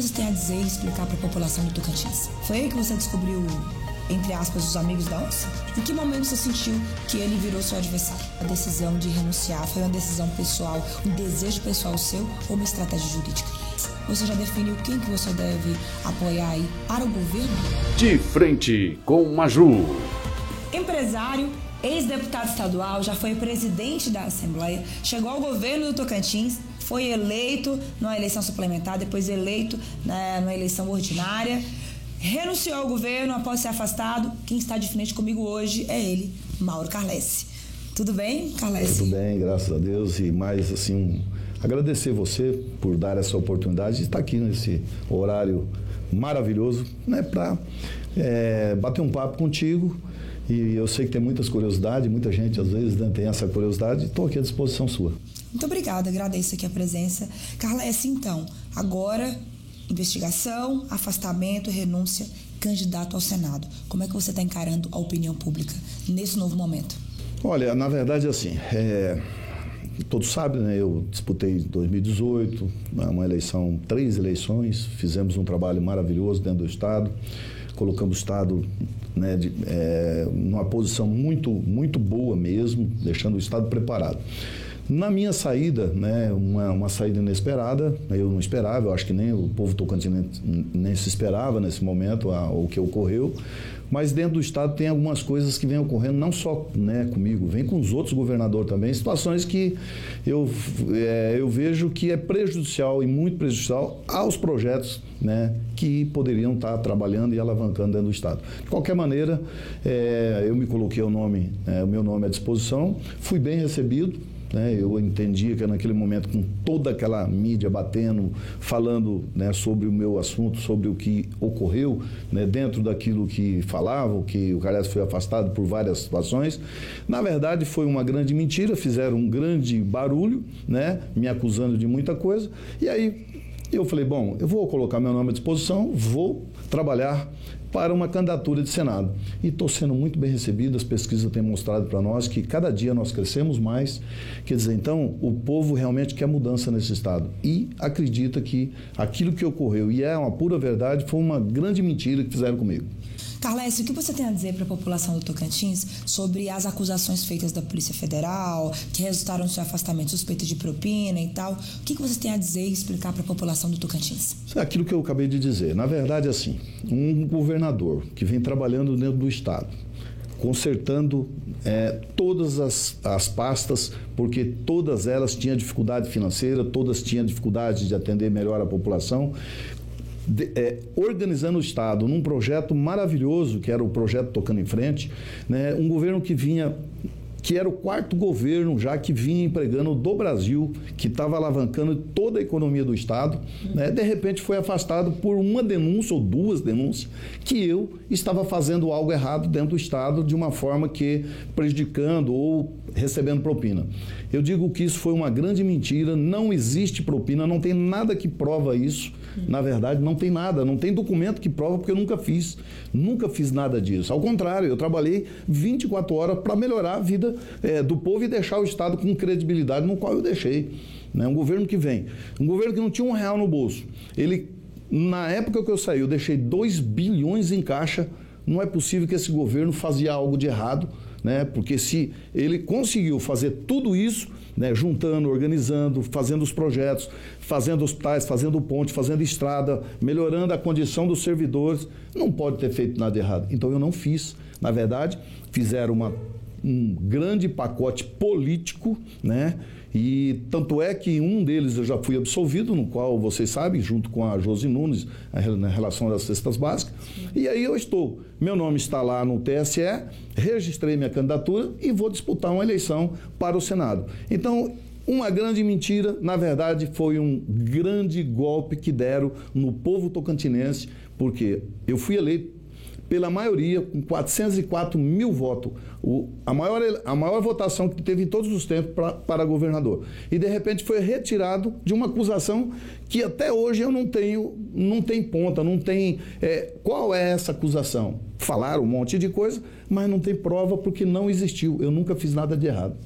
você tem a dizer e explicar para a população do Tocantins? Foi aí que você descobriu, entre aspas, os amigos da onça? Em que momento você sentiu que ele virou seu adversário? A decisão de renunciar foi uma decisão pessoal, um desejo pessoal seu ou uma estratégia jurídica? Você já definiu quem que você deve apoiar aí para o governo? De frente com Maju. Empresário, ex-deputado estadual, já foi presidente da Assembleia, chegou ao governo do Tocantins, foi eleito numa eleição suplementar, depois eleito né, numa eleição ordinária, renunciou ao governo após ser afastado. Quem está de frente comigo hoje é ele, Mauro Carlesse. Tudo bem, Carlesse? Tudo bem, graças a Deus. E mais assim, um, agradecer você por dar essa oportunidade de estar aqui nesse horário maravilhoso, né, para é, bater um papo contigo. E eu sei que tem muitas curiosidades, muita gente às vezes né, tem essa curiosidade. Estou aqui à disposição sua. Muito obrigada, agradeço aqui a presença. Carla, essa então, agora, investigação, afastamento, renúncia, candidato ao Senado. Como é que você está encarando a opinião pública nesse novo momento? Olha, na verdade, assim, é, todos sabem, né? Eu disputei em 2018, né, uma eleição, três eleições, fizemos um trabalho maravilhoso dentro do Estado, colocamos o Estado né, de, é, numa posição muito, muito boa mesmo, deixando o Estado preparado. Na minha saída, né, uma, uma saída inesperada, eu não esperava, eu acho que nem o povo tocantinense nem se esperava nesse momento a, o que ocorreu, mas dentro do Estado tem algumas coisas que vêm ocorrendo, não só né, comigo, vem com os outros governadores também, situações que eu, é, eu vejo que é prejudicial e muito prejudicial aos projetos né, que poderiam estar trabalhando e alavancando dentro do Estado. De qualquer maneira, é, eu me coloquei o, nome, é, o meu nome à disposição, fui bem recebido, né? Eu entendia que naquele momento, com toda aquela mídia batendo, falando né, sobre o meu assunto, sobre o que ocorreu né, dentro daquilo que falavam, que o Calhas foi afastado por várias situações, na verdade foi uma grande mentira, fizeram um grande barulho, né, me acusando de muita coisa, e aí eu falei, bom, eu vou colocar meu nome à disposição, vou trabalhar para uma candidatura de Senado. E estou sendo muito bem recebido, as pesquisas têm mostrado para nós que cada dia nós crescemos mais. Quer dizer, então, o povo realmente quer mudança nesse Estado e acredita que aquilo que ocorreu, e é uma pura verdade, foi uma grande mentira que fizeram comigo. Carles, o que você tem a dizer para a população do Tocantins sobre as acusações feitas da Polícia Federal, que resultaram no seu afastamento suspeito de propina e tal? O que você tem a dizer e explicar para a população do Tocantins? É aquilo que eu acabei de dizer. Na verdade, assim, um governador que vem trabalhando dentro do Estado, consertando é, todas as, as pastas, porque todas elas tinham dificuldade financeira, todas tinham dificuldade de atender melhor a população, de, é, organizando o Estado num projeto maravilhoso, que era o projeto Tocando em Frente, né, um governo que vinha que era o quarto governo já que vinha empregando do Brasil, que estava alavancando toda a economia do Estado, né? de repente foi afastado por uma denúncia ou duas denúncias que eu estava fazendo algo errado dentro do Estado de uma forma que prejudicando ou recebendo propina. Eu digo que isso foi uma grande mentira, não existe propina, não tem nada que prova isso. Na verdade, não tem nada, não tem documento que prova, porque eu nunca fiz. Nunca fiz nada disso. Ao contrário, eu trabalhei 24 horas para melhorar a vida é, do povo e deixar o Estado com credibilidade no qual eu deixei. Né? Um governo que vem, um governo que não tinha um real no bolso. Ele, na época que eu saí, eu deixei 2 bilhões em caixa. Não é possível que esse governo fazia algo de errado, né? Porque se ele conseguiu fazer tudo isso, né, juntando, organizando, fazendo os projetos, fazendo hospitais, fazendo ponte, fazendo estrada, melhorando a condição dos servidores, não pode ter feito nada errado. Então eu não fiz. Na verdade, fizeram uma um grande pacote político, né? E tanto é que um deles eu já fui absolvido, no qual vocês sabem, junto com a Josi Nunes, na relação das cestas básicas. E aí eu estou. Meu nome está lá no TSE, registrei minha candidatura e vou disputar uma eleição para o Senado. Então, uma grande mentira, na verdade, foi um grande golpe que deram no povo tocantinense, porque eu fui eleito pela maioria, com 404 mil votos. O, a, maior, a maior votação que teve em todos os tempos pra, para governador. E, de repente, foi retirado de uma acusação que até hoje eu não tenho, não tem ponta, não tem. É, qual é essa acusação? Falaram um monte de coisa, mas não tem prova porque não existiu. Eu nunca fiz nada de errado.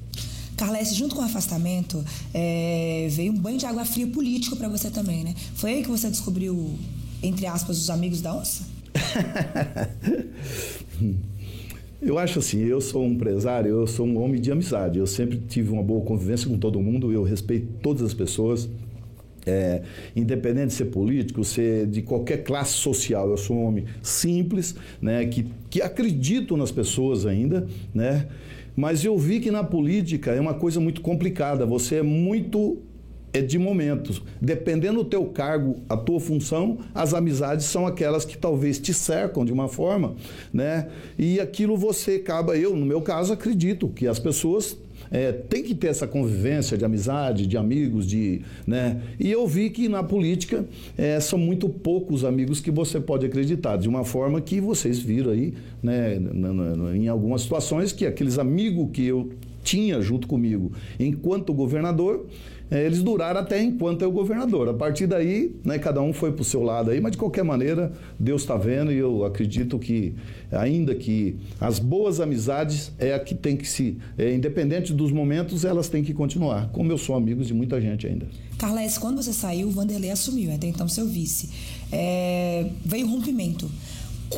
Carles, junto com o afastamento, é, veio um banho de água fria político para você também, né? Foi aí que você descobriu, entre aspas, os amigos da onça? Eu acho assim, eu sou um empresário, eu sou um homem de amizade. Eu sempre tive uma boa convivência com todo mundo, eu respeito todas as pessoas. É, independente de ser político, ser de qualquer classe social, eu sou um homem simples, né, que, que acredito nas pessoas ainda, né, mas eu vi que na política é uma coisa muito complicada, você é muito é de momentos. Dependendo do teu cargo, a tua função, as amizades são aquelas que talvez te cercam de uma forma, né? E aquilo você acaba, eu no meu caso acredito que as pessoas é, tem que ter essa convivência de amizade, de amigos, de, né? E eu vi que na política é, são muito poucos amigos que você pode acreditar, de uma forma que vocês viram aí, né? Em algumas situações que aqueles amigos que eu tinha junto comigo enquanto governador eles duraram até enquanto é o governador. A partir daí, né, cada um foi para o seu lado aí, mas de qualquer maneira, Deus está vendo e eu acredito que, ainda que as boas amizades é a que tem que se, é, independente dos momentos, elas têm que continuar, como eu sou amigo de muita gente ainda. Carles, quando você saiu, o Vanderlei assumiu, até então seu vice. É, veio rompimento.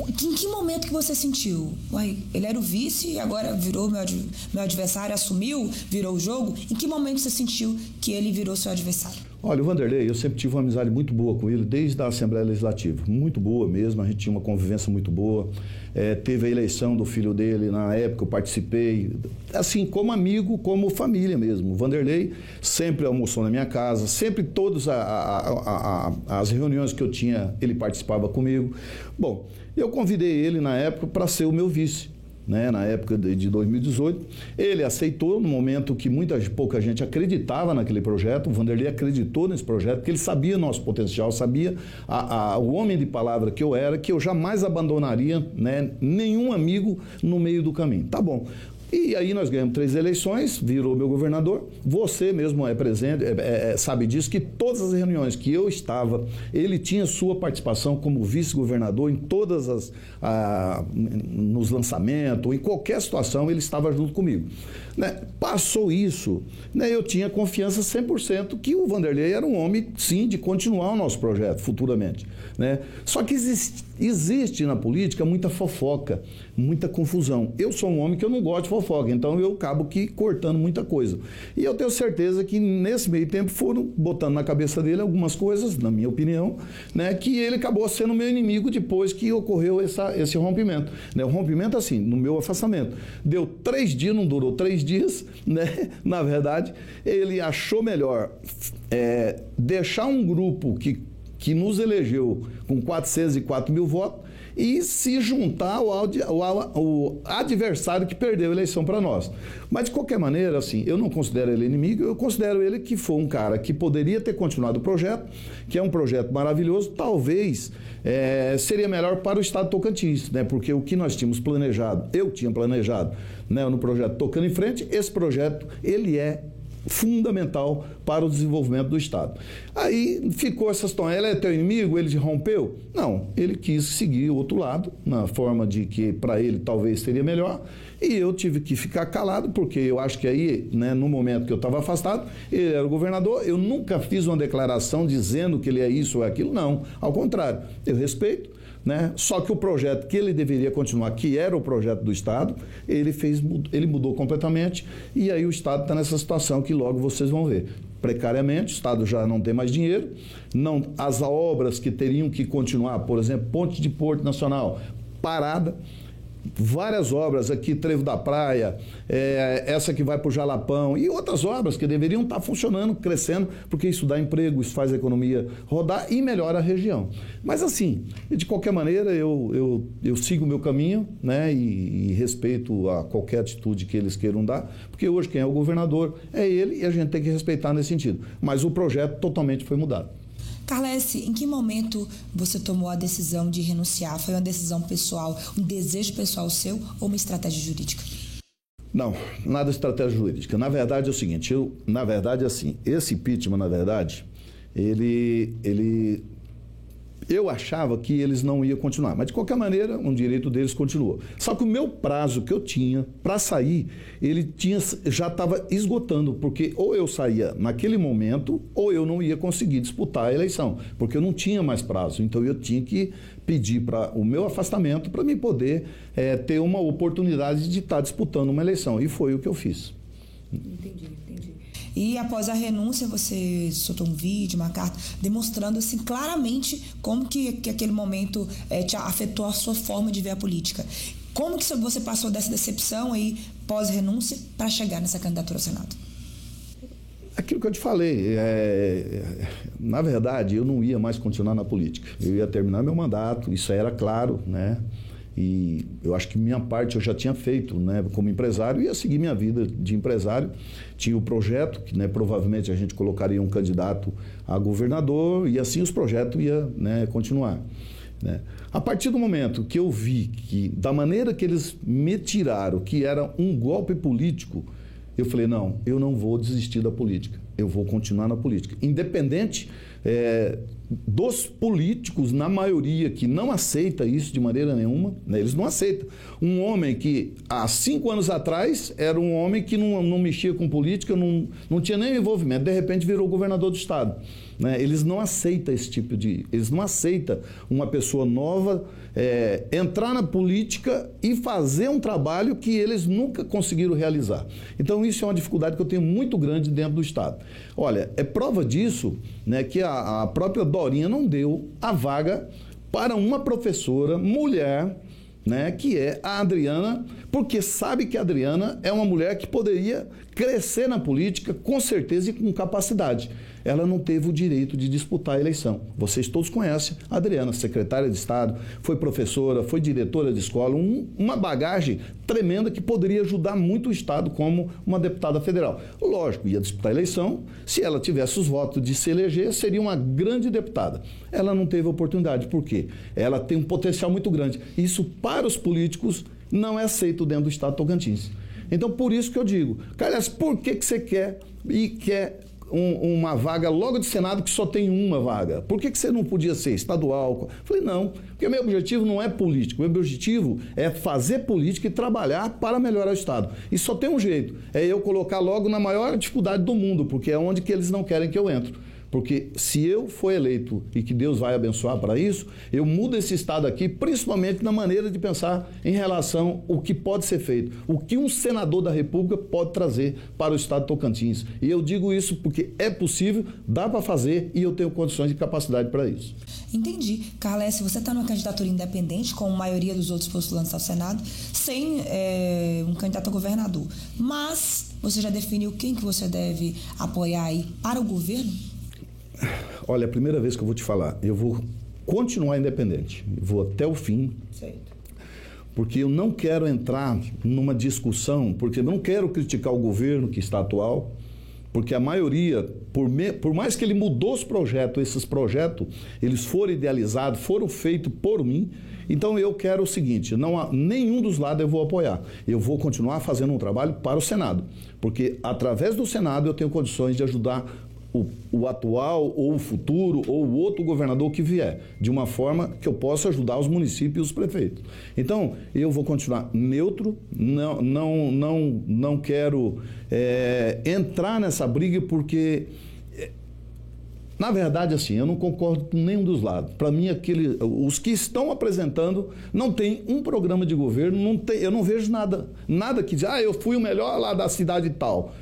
Em que momento que você sentiu? Uai, ele era o vice e agora virou meu, meu adversário, assumiu, virou o jogo. Em que momento você sentiu que ele virou seu adversário? Olha, o Vanderlei, eu sempre tive uma amizade muito boa com ele, desde a Assembleia Legislativa. Muito boa mesmo, a gente tinha uma convivência muito boa. É, teve a eleição do filho dele, na época eu participei. Assim, como amigo, como família mesmo. O Vanderlei sempre almoçou na minha casa, sempre todas as reuniões que eu tinha, ele participava comigo. Bom, eu convidei ele na época para ser o meu vice. Né, na época de 2018, ele aceitou no momento que muita pouca gente acreditava naquele projeto. O Vanderlei acreditou nesse projeto, porque ele sabia nosso potencial, sabia a, a, o homem de palavra que eu era, que eu jamais abandonaria né, nenhum amigo no meio do caminho. Tá bom. E aí nós ganhamos três eleições, virou meu governador. Você mesmo é presente, é, é, é, sabe disso, que todas as reuniões que eu estava, ele tinha sua participação como vice-governador em todas as. A, nos lançamentos, em qualquer situação, ele estava junto comigo. Né? Passou isso, né? eu tinha confiança 100% que o Vanderlei era um homem, sim, de continuar o nosso projeto futuramente. Né? Só que existe, existe na política muita fofoca, muita confusão. Eu sou um homem que eu não gosto de fofoca, então eu acabo que cortando muita coisa. E eu tenho certeza que nesse meio tempo foram botando na cabeça dele algumas coisas, na minha opinião, né, que ele acabou sendo meu inimigo depois que ocorreu essa, esse rompimento. Né? O rompimento, assim, no meu afastamento. Deu três dias, não durou três dias, né? Na verdade, ele achou melhor é, deixar um grupo que que nos elegeu com 404 mil votos e se juntar ao, ao, ao adversário que perdeu a eleição para nós. Mas, de qualquer maneira, assim, eu não considero ele inimigo, eu considero ele que foi um cara que poderia ter continuado o projeto, que é um projeto maravilhoso, talvez é, seria melhor para o Estado Tocantins, né? porque o que nós tínhamos planejado, eu tinha planejado né, no projeto Tocando em Frente, esse projeto, ele é fundamental para o desenvolvimento do Estado. Aí ficou essa situação, ele é teu inimigo, ele rompeu? Não, ele quis seguir o outro lado, na forma de que para ele talvez seria melhor, e eu tive que ficar calado, porque eu acho que aí, né, no momento que eu estava afastado, ele era o governador, eu nunca fiz uma declaração dizendo que ele é isso ou é aquilo, não, ao contrário, eu respeito, né? Só que o projeto que ele deveria continuar, que era o projeto do Estado, ele fez, ele mudou completamente e aí o Estado está nessa situação que logo vocês vão ver. Precariamente, o Estado já não tem mais dinheiro, não as obras que teriam que continuar, por exemplo, Ponte de Porto Nacional, parada várias obras aqui, Trevo da Praia, é, essa que vai para o Jalapão e outras obras que deveriam estar tá funcionando, crescendo, porque isso dá emprego, isso faz a economia rodar e melhora a região. Mas assim, de qualquer maneira, eu, eu, eu sigo o meu caminho né, e, e respeito a qualquer atitude que eles queiram dar, porque hoje quem é o governador é ele e a gente tem que respeitar nesse sentido. Mas o projeto totalmente foi mudado. Carlesse, em que momento você tomou a decisão de renunciar? Foi uma decisão pessoal, um desejo pessoal seu ou uma estratégia jurídica? Não, nada estratégia jurídica. Na verdade é o seguinte, eu, na verdade assim, esse impeachment, na verdade, ele, ele eu achava que eles não iam continuar. Mas, de qualquer maneira, um direito deles continuou. Só que o meu prazo que eu tinha para sair, ele tinha, já estava esgotando, porque ou eu saía naquele momento, ou eu não ia conseguir disputar a eleição, porque eu não tinha mais prazo. Então, eu tinha que pedir para o meu afastamento para me poder é, ter uma oportunidade de estar tá disputando uma eleição. E foi o que eu fiz. Entendi, entendi. E após a renúncia, você soltou um vídeo, uma carta, demonstrando assim claramente como que, que aquele momento é, te afetou a sua forma de ver a política. Como que você passou dessa decepção aí, pós-renúncia, para chegar nessa candidatura ao Senado? Aquilo que eu te falei, é, na verdade, eu não ia mais continuar na política. Eu ia terminar meu mandato, isso era claro, né? E eu acho que minha parte eu já tinha feito, né, como empresário, ia seguir minha vida de empresário. Tinha o projeto, que né, provavelmente a gente colocaria um candidato a governador, e assim os projetos iam né, continuar. Né? A partir do momento que eu vi que, da maneira que eles me tiraram, que era um golpe político, eu falei: não, eu não vou desistir da política, eu vou continuar na política. Independente é, dos políticos, na maioria, que não aceita isso de maneira nenhuma, né? eles não aceitam. Um homem que há cinco anos atrás era um homem que não, não mexia com política, não, não tinha nem envolvimento, de repente virou governador do estado. Né? Eles não aceitam esse tipo de. Eles não aceitam uma pessoa nova é, entrar na política e fazer um trabalho que eles nunca conseguiram realizar. Então, isso é uma dificuldade que eu tenho muito grande dentro do Estado. Olha, é prova disso né, que a, a própria Dorinha não deu a vaga para uma professora mulher né, que é a Adriana, porque sabe que a Adriana é uma mulher que poderia crescer na política com certeza e com capacidade ela não teve o direito de disputar a eleição. Vocês todos conhecem a Adriana, secretária de Estado, foi professora, foi diretora de escola, um, uma bagagem tremenda que poderia ajudar muito o Estado como uma deputada federal. Lógico, ia disputar a eleição, se ela tivesse os votos de se eleger, seria uma grande deputada. Ela não teve oportunidade, por quê? Ela tem um potencial muito grande. Isso, para os políticos, não é aceito dentro do Estado Tocantins. Então, por isso que eu digo, Carlos, por que, que você quer e quer um, uma vaga logo de Senado que só tem uma vaga. Por que, que você não podia ser estadual? Falei, não, porque meu objetivo não é político. Meu objetivo é fazer política e trabalhar para melhorar o Estado. E só tem um jeito, é eu colocar logo na maior dificuldade do mundo, porque é onde que eles não querem que eu entre. Porque se eu for eleito e que Deus vai abençoar para isso, eu mudo esse estado aqui, principalmente na maneira de pensar em relação ao que pode ser feito, o que um senador da República pode trazer para o estado de Tocantins. E eu digo isso porque é possível, dá para fazer e eu tenho condições e capacidade para isso. Entendi. Carles, você está numa candidatura independente, como a maioria dos outros postulantes ao Senado, sem é, um candidato a governador. Mas você já definiu quem que você deve apoiar aí para o governo? Olha, é a primeira vez que eu vou te falar, eu vou continuar independente, vou até o fim. Certo. Porque eu não quero entrar numa discussão, porque não quero criticar o governo que está atual, porque a maioria, por, me, por mais que ele mudou os projetos, esses projetos, eles foram idealizados, foram feitos por mim. Então eu quero o seguinte: não há, nenhum dos lados eu vou apoiar. Eu vou continuar fazendo um trabalho para o Senado, porque através do Senado eu tenho condições de ajudar o, o, atual ou o futuro ou o outro governador que vier, de uma forma que eu possa ajudar os municípios e os prefeitos. Então, eu vou continuar neutro, não, não, não, não quero é, entrar nessa briga porque. É, na verdade, assim, eu não concordo com nenhum dos lados. Para mim, aquele, os que estão apresentando não tem um programa de governo, não tem, eu não vejo nada, nada que diz, ah, eu fui o melhor lá da cidade tal.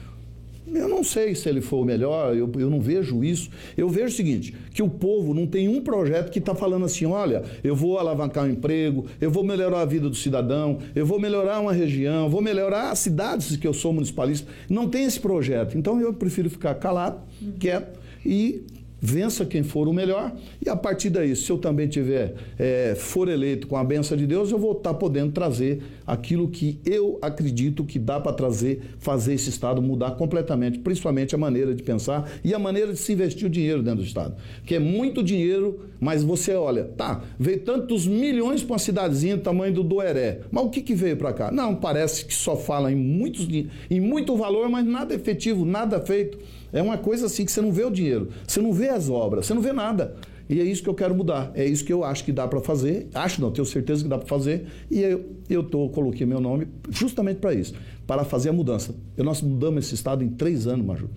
Eu não sei se ele foi o melhor, eu, eu não vejo isso. Eu vejo o seguinte: que o povo não tem um projeto que está falando assim: olha, eu vou alavancar o emprego, eu vou melhorar a vida do cidadão, eu vou melhorar uma região, vou melhorar as cidades que eu sou municipalista. Não tem esse projeto. Então eu prefiro ficar calado, quieto e vença quem for o melhor, e a partir daí, se eu também tiver, é, for eleito com a benção de Deus, eu vou estar podendo trazer aquilo que eu acredito que dá para trazer, fazer esse Estado mudar completamente, principalmente a maneira de pensar e a maneira de se investir o dinheiro dentro do Estado. Que é muito dinheiro, mas você olha, tá, veio tantos milhões para uma cidadezinha do tamanho do Doeré, mas o que, que veio para cá? Não, parece que só fala em, muitos, em muito valor, mas nada efetivo, nada feito. É uma coisa assim que você não vê o dinheiro, você não vê as obras, você não vê nada. E é isso que eu quero mudar. É isso que eu acho que dá para fazer. Acho não, tenho certeza que dá para fazer. E eu, eu tô, coloquei meu nome justamente para isso, para fazer a mudança. Nós mudamos esse estado em três anos, Major.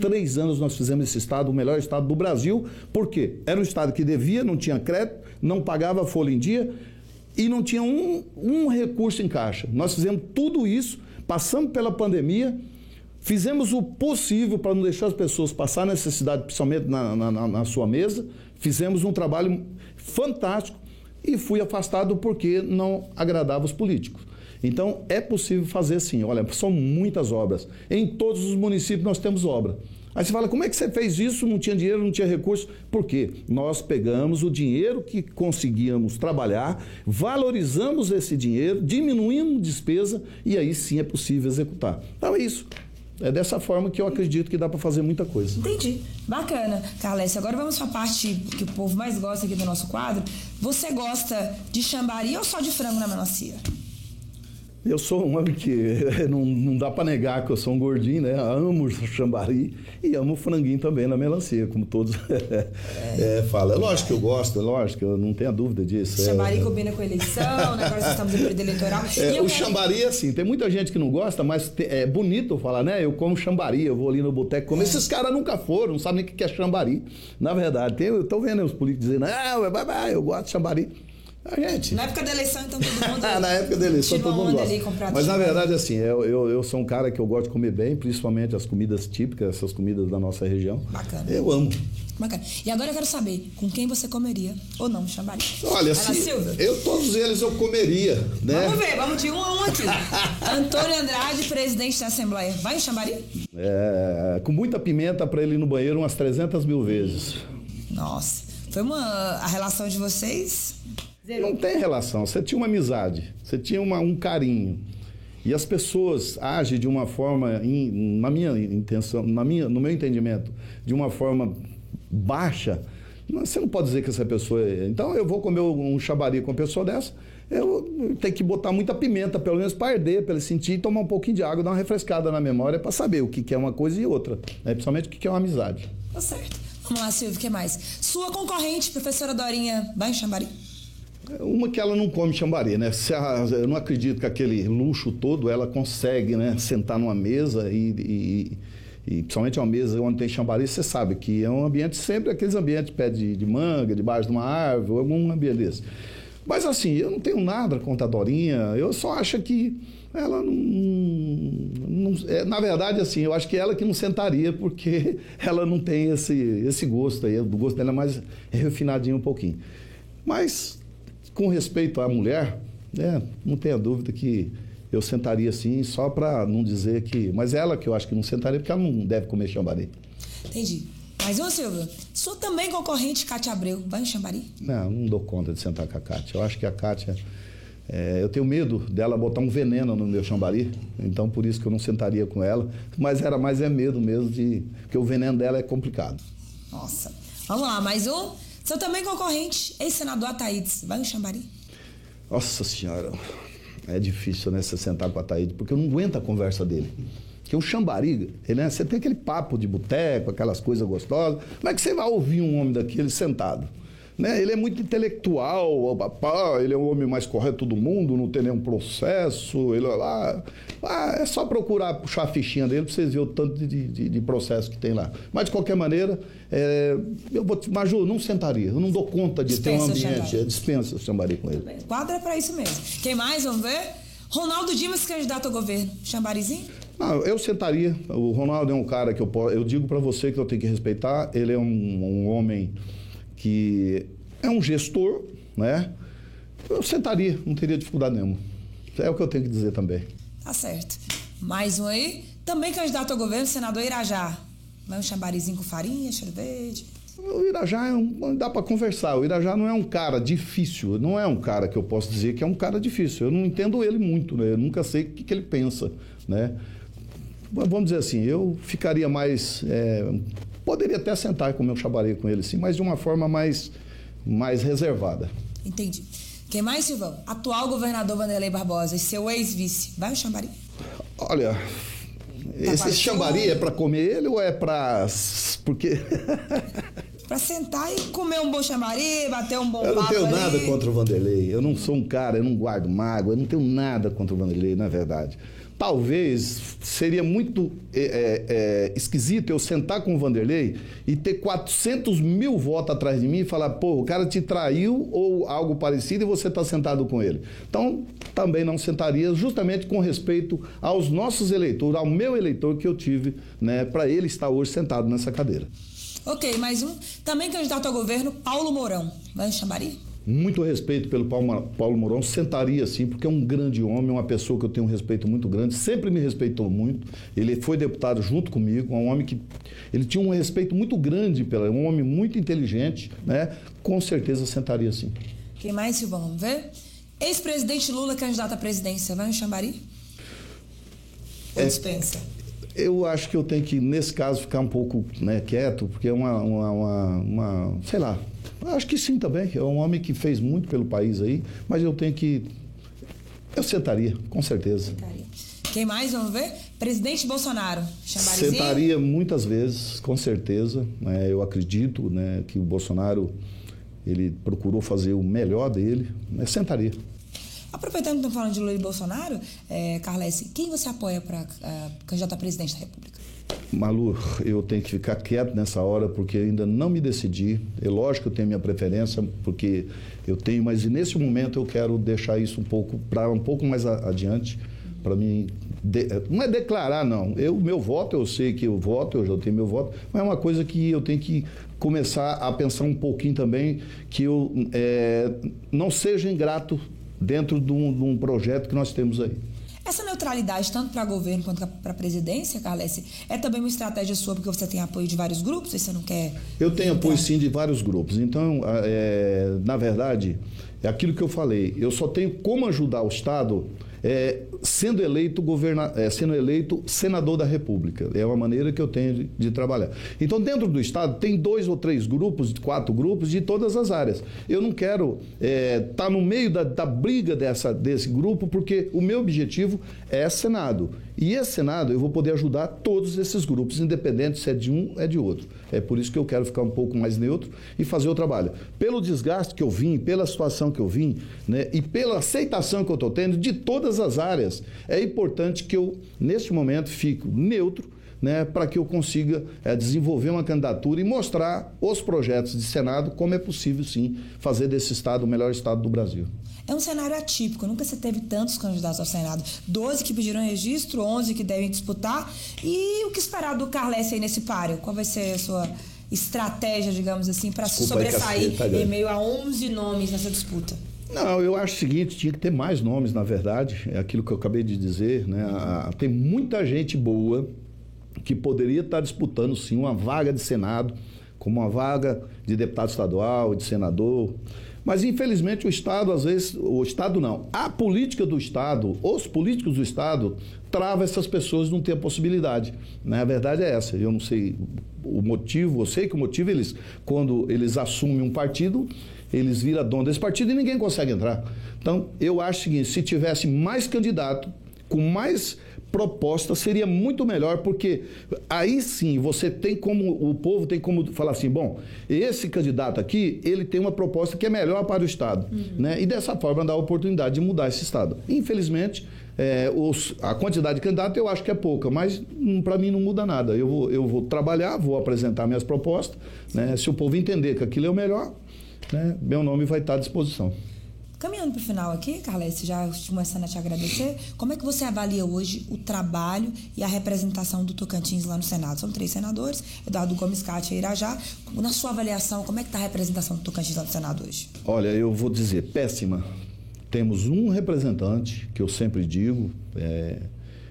Três anos nós fizemos esse estado o melhor estado do Brasil. Por quê? Era um estado que devia, não tinha crédito, não pagava folha em dia e não tinha um, um recurso em caixa. Nós fizemos tudo isso, passamos pela pandemia, fizemos o possível para não deixar as pessoas passar necessidade, principalmente na, na, na sua mesa. Fizemos um trabalho fantástico e fui afastado porque não agradava os políticos. Então, é possível fazer sim. Olha, são muitas obras. Em todos os municípios nós temos obra. Aí você fala, como é que você fez isso? Não tinha dinheiro, não tinha recurso. Por quê? Nós pegamos o dinheiro que conseguíamos trabalhar, valorizamos esse dinheiro, diminuímos despesa e aí sim é possível executar. Então é isso. É dessa forma que eu acredito que dá para fazer muita coisa. Entendi. Bacana. Carles, agora vamos para a parte que o povo mais gosta aqui do nosso quadro. Você gosta de chambari ou só de frango na melancia? Eu sou um homem que não, não dá para negar que eu sou um gordinho, né? Amo o chambari e amo o franguinho também na melancia, como todos é. é, falam. É lógico que eu gosto, é lógico, eu não tenho dúvida disso. Chambari é, combina com a eleição, né? agora estamos em período eleitoral. É, o quero... chambari, assim, tem muita gente que não gosta, mas é bonito falar, né? Eu como chambari, eu vou ali no boteco comer. É. Esses caras nunca foram, não sabem nem o que é chambari. Na verdade, tem, eu tô vendo os políticos dizendo, ah, eu gosto de chambari. A gente. Na época da eleição, então todo mundo. na época da eleição, todo mundo gosta. Mas na verdade, assim, eu, eu, eu, sou um cara que eu gosto de comer bem, principalmente as comidas típicas, essas comidas da nossa região. Bacana. Eu amo. Bacana. E agora eu quero saber com quem você comeria ou não chamaria. Olha, assim, eu todos eles eu comeria, né? Vamos ver, vamos de um a um aqui. Antônio Andrade, presidente da Assembleia. Vai em chamaria? É, com muita pimenta para ele ir no banheiro umas 300 mil vezes. Nossa. Foi uma. A relação de vocês não tem relação. Você tinha uma amizade, você tinha uma, um carinho. E as pessoas agem de uma forma, na minha intenção, na minha, no meu entendimento, de uma forma baixa. Você não pode dizer que essa pessoa. É... Então eu vou comer um chabari com uma pessoa dessa, eu tenho que botar muita pimenta, pelo menos para arder, para ele sentir, e tomar um pouquinho de água, dar uma refrescada na memória para saber o que é uma coisa e outra. Né? Principalmente o que é uma amizade. Tá certo. Vamos lá, Silvio, o que mais? Sua concorrente, professora Dorinha, vai em Xambari? Uma que ela não come chambari, né? Eu não acredito que aquele luxo todo ela consegue, né? Sentar numa mesa e, e, e principalmente uma mesa onde tem chambari, você sabe que é um ambiente sempre aqueles ambientes pé de, de manga, debaixo de uma árvore, algum ambiente desse. Mas assim, eu não tenho nada contra a Dorinha, eu só acho que ela não. não é, na verdade, assim, eu acho que ela que não sentaria, porque ela não tem esse, esse gosto aí. O gosto dela é mais refinadinho um pouquinho. Mas com respeito à mulher, né, não tenha dúvida que eu sentaria assim, só para não dizer que. Mas ela que eu acho que não sentaria, porque ela não deve comer chambari. Entendi. Mas, ô Silvio, sou também concorrente Cátia Abreu. Vai em chambari? Não, não dou conta de sentar com a Cátia. Eu acho que a Cátia. É, eu tenho medo dela botar um veneno no meu chambari, então por isso que eu não sentaria com ela. Mas era mais é medo mesmo de. Porque o veneno dela é complicado. Nossa. Vamos lá, mais um. Sou também concorrente, ex-senador Ataídes. Vai no Xambari? Nossa Senhora, é difícil, né, você sentar com a Ataídes, porque eu não aguento a conversa dele. Porque o Xambari, ele, né, você tem aquele papo de boteco, aquelas coisas gostosas. Como é que você vai ouvir um homem daquele sentado? Né? Ele é muito intelectual, papá, ele é o homem mais correto do mundo, não tem nenhum processo. Ele, ah, ah, é só procurar puxar a fichinha dele para vocês verem o tanto de, de, de, processo que tem lá. Mas, de qualquer maneira, é, eu vou, Maju, não sentaria, eu não dou conta de dispensa ter um ambiente. É, dispensa o chambari com ele. O quadro é para isso mesmo. Quem mais? Vamos ver? Ronaldo Dimas, candidato ao governo. Chambarizinho? Não, eu sentaria. O Ronaldo é um cara que eu, eu digo para você que eu tenho que respeitar. Ele é um, um homem que é um gestor, né? Eu sentaria, não teria dificuldade nenhuma. É o que eu tenho que dizer também. Tá certo. Mais um aí, também candidato ao governo, senador Irajá. Vai um chambarizinho com farinha, cheiro verde. O Irajá é um, dá para conversar. O Irajá não é um cara difícil, não é um cara que eu posso dizer que é um cara difícil. Eu não entendo ele muito, né? Eu nunca sei o que, que ele pensa, né? Vamos dizer assim, eu ficaria mais é, Poderia até sentar e comer um chabaré com ele, sim, mas de uma forma mais, mais reservada. Entendi. Quem mais, Silvão? Atual governador Vanderlei Barbosa e seu ex-vice. Vai o chambari? Olha, tá esse chambari é para comer ele ou é para. Porque. para sentar e comer um bom chamari, bater um bom Eu não tenho ali. nada contra o Vanderlei. Eu não sou um cara, eu não guardo mágoa, eu não tenho nada contra o Vanderlei, na verdade. Talvez seria muito é, é, é, esquisito eu sentar com o Vanderlei e ter 400 mil votos atrás de mim e falar, pô, o cara te traiu ou algo parecido e você está sentado com ele. Então, também não sentaria, justamente com respeito aos nossos eleitores, ao meu eleitor que eu tive, né, para ele estar hoje sentado nessa cadeira. Ok, mais um. Também candidato ao governo, Paulo Mourão. Vai chamar muito respeito pelo Paulo Mourão, sentaria assim, porque é um grande homem, uma pessoa que eu tenho um respeito muito grande, sempre me respeitou muito. Ele foi deputado junto comigo, um homem que ele tinha um respeito muito grande pelo um homem muito inteligente, né? Com certeza sentaria assim. Quem mais, Silvão? Vamos ver? Ex-presidente Lula, candidato à presidência, vai no Xambari? Ou é, dispensa? Eu acho que eu tenho que, nesse caso, ficar um pouco né, quieto, porque é uma, uma, uma, uma sei lá, Acho que sim também. É um homem que fez muito pelo país aí, mas eu tenho que. Eu sentaria, com certeza. Sentaria. Quem mais? Vamos ver? Presidente Bolsonaro. Sentaria muitas vezes, com certeza. Né? Eu acredito né, que o Bolsonaro ele procurou fazer o melhor dele. Mas sentaria. Aproveitando que estamos falando de Lula e Bolsonaro, é, Carles, quem você apoia para uh, candidato a presidente da República? Malu, eu tenho que ficar quieto nessa hora porque ainda não me decidi. É lógico que eu tenho minha preferência, porque eu tenho, mas nesse momento eu quero deixar isso um pouco para um pouco mais adiante, para mim. De, não é declarar, não. Eu, meu voto, eu sei que eu voto, eu já tenho meu voto, mas é uma coisa que eu tenho que começar a pensar um pouquinho também, que eu é, não seja ingrato dentro de um, de um projeto que nós temos aí. Essa neutralidade, tanto para governo quanto para a presidência, Carles, é também uma estratégia sua, porque você tem apoio de vários grupos e você não quer. Eu tenho apoio sim de vários grupos. Então, é, na verdade, é aquilo que eu falei. Eu só tenho como ajudar o Estado é, sendo eleito governa, é, sendo eleito senador da República. É uma maneira que eu tenho de, de, trabalhar. Então, dentro do Estado, tem dois ou três grupos, quatro grupos de todas as áreas. Eu não quero estar é, tá no meio da, da briga dessa, desse grupo, porque o meu objetivo é Senado. E esse Senado eu vou poder ajudar todos esses grupos, independente se é de um é de outro. É por isso que eu quero ficar um pouco mais neutro e fazer o trabalho. Pelo desgaste que eu vim, pela situação que eu vim, né, e pela aceitação que eu estou tendo de todas as áreas, é importante que eu, neste momento, fique neutro né, para que eu consiga é, desenvolver uma candidatura e mostrar os projetos de Senado como é possível, sim, fazer desse Estado o melhor Estado do Brasil. É um cenário atípico, nunca se teve tantos candidatos ao Senado. 12 que pediram registro, 11 que devem disputar. E o que esperar do Carles aí nesse páreo? Qual vai ser a sua estratégia, digamos assim, para se sobressair caceta, em meio a 11 nomes nessa disputa? Não, eu acho o seguinte, tinha que ter mais nomes, na verdade, é aquilo que eu acabei de dizer, né? Tem muita gente boa que poderia estar disputando, sim, uma vaga de Senado, como uma vaga de deputado estadual, de senador. Mas, infelizmente, o Estado, às vezes, o Estado não, a política do Estado, os políticos do Estado, trava essas pessoas de não ter a possibilidade. Né? A verdade é essa. Eu não sei o motivo, eu sei que o motivo, eles, quando eles assumem um partido, eles viram dono desse partido e ninguém consegue entrar. Então, eu acho o seguinte: se tivesse mais candidato, com mais proposta seria muito melhor, porque aí sim você tem como, o povo tem como falar assim, bom, esse candidato aqui, ele tem uma proposta que é melhor para o Estado, uhum. né? E dessa forma dá a oportunidade de mudar esse Estado. Infelizmente, é, os, a quantidade de candidatos eu acho que é pouca, mas hum, para mim não muda nada. Eu vou, eu vou trabalhar, vou apresentar minhas propostas, né? Se o povo entender que aquilo é o melhor, né? meu nome vai estar à disposição. Caminhando para o final aqui, Carles, já começando a te agradecer, como é que você avalia hoje o trabalho e a representação do Tocantins lá no Senado? São três senadores, Eduardo Gomes, Cátia e Irajá. Na sua avaliação, como é que está a representação do Tocantins lá no Senado hoje? Olha, eu vou dizer, péssima. Temos um representante, que eu sempre digo, é,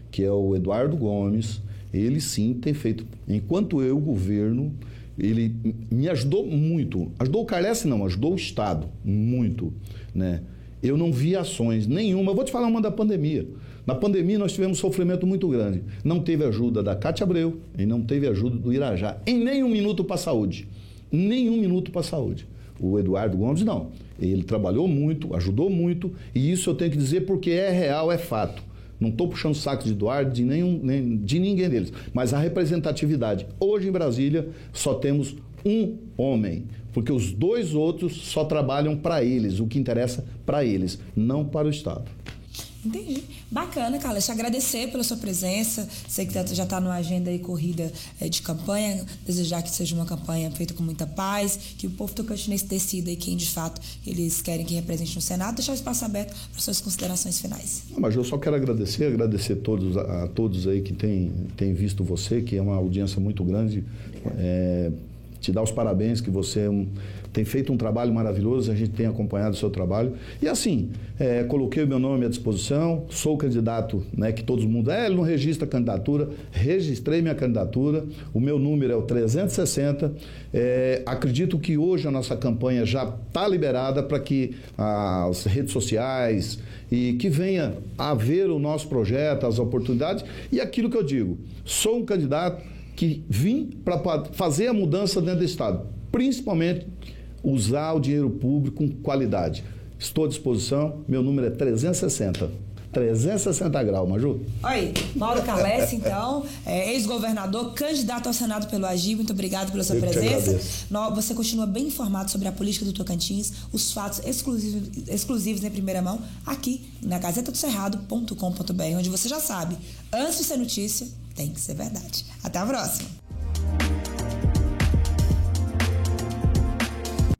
que é o Eduardo Gomes. Ele sim tem feito, enquanto eu, governo, ele me ajudou muito. Ajudou o Carles, não, ajudou o Estado muito. Né? Eu não vi ações nenhuma. Eu vou te falar uma da pandemia. Na pandemia nós tivemos sofrimento muito grande. Não teve ajuda da Cátia Abreu e não teve ajuda do Irajá. Em nenhum minuto para a saúde. Nenhum minuto para a saúde. O Eduardo Gomes não. Ele trabalhou muito, ajudou muito, e isso eu tenho que dizer porque é real, é fato. Não estou puxando saco de Eduardo, de, nenhum, nem, de ninguém deles. Mas a representatividade. Hoje em Brasília só temos um homem, porque os dois outros só trabalham para eles, o que interessa para eles, não para o Estado. Entendi. Bacana, Carla. Te agradecer pela sua presença. Sei que já está numa agenda e corrida é, de campanha. Desejar que seja uma campanha feita com muita paz, que o povo tocantinense decida e quem de fato eles querem que represente no Senado. Deixar o espaço aberto para suas considerações finais. Não, mas eu só quero agradecer, agradecer todos, a, a todos aí que têm, têm visto você, que é uma audiência muito grande. É, te dar os parabéns que você é um, tem feito um trabalho maravilhoso, a gente tem acompanhado o seu trabalho. E assim, é, coloquei o meu nome à disposição, sou candidato, né, que todo mundo, é, ele não registra candidatura, registrei minha candidatura, o meu número é o 360. É, acredito que hoje a nossa campanha já está liberada para que as redes sociais e que venha a ver o nosso projeto, as oportunidades e aquilo que eu digo, sou um candidato que vim para fazer a mudança dentro do Estado, principalmente usar o dinheiro público com qualidade. Estou à disposição, meu número é 360. 360 graus, Maju. Oi, Mauro Calesse, então, é, ex-governador, candidato ao Senado pelo Agir. Muito obrigado pela sua Eu presença. Você continua bem informado sobre a política do Tocantins, os fatos exclusivos, exclusivos em primeira mão, aqui na gazetatocerrado.com.br, onde você já sabe, antes de ser notícia, tem que ser verdade. Até a próxima!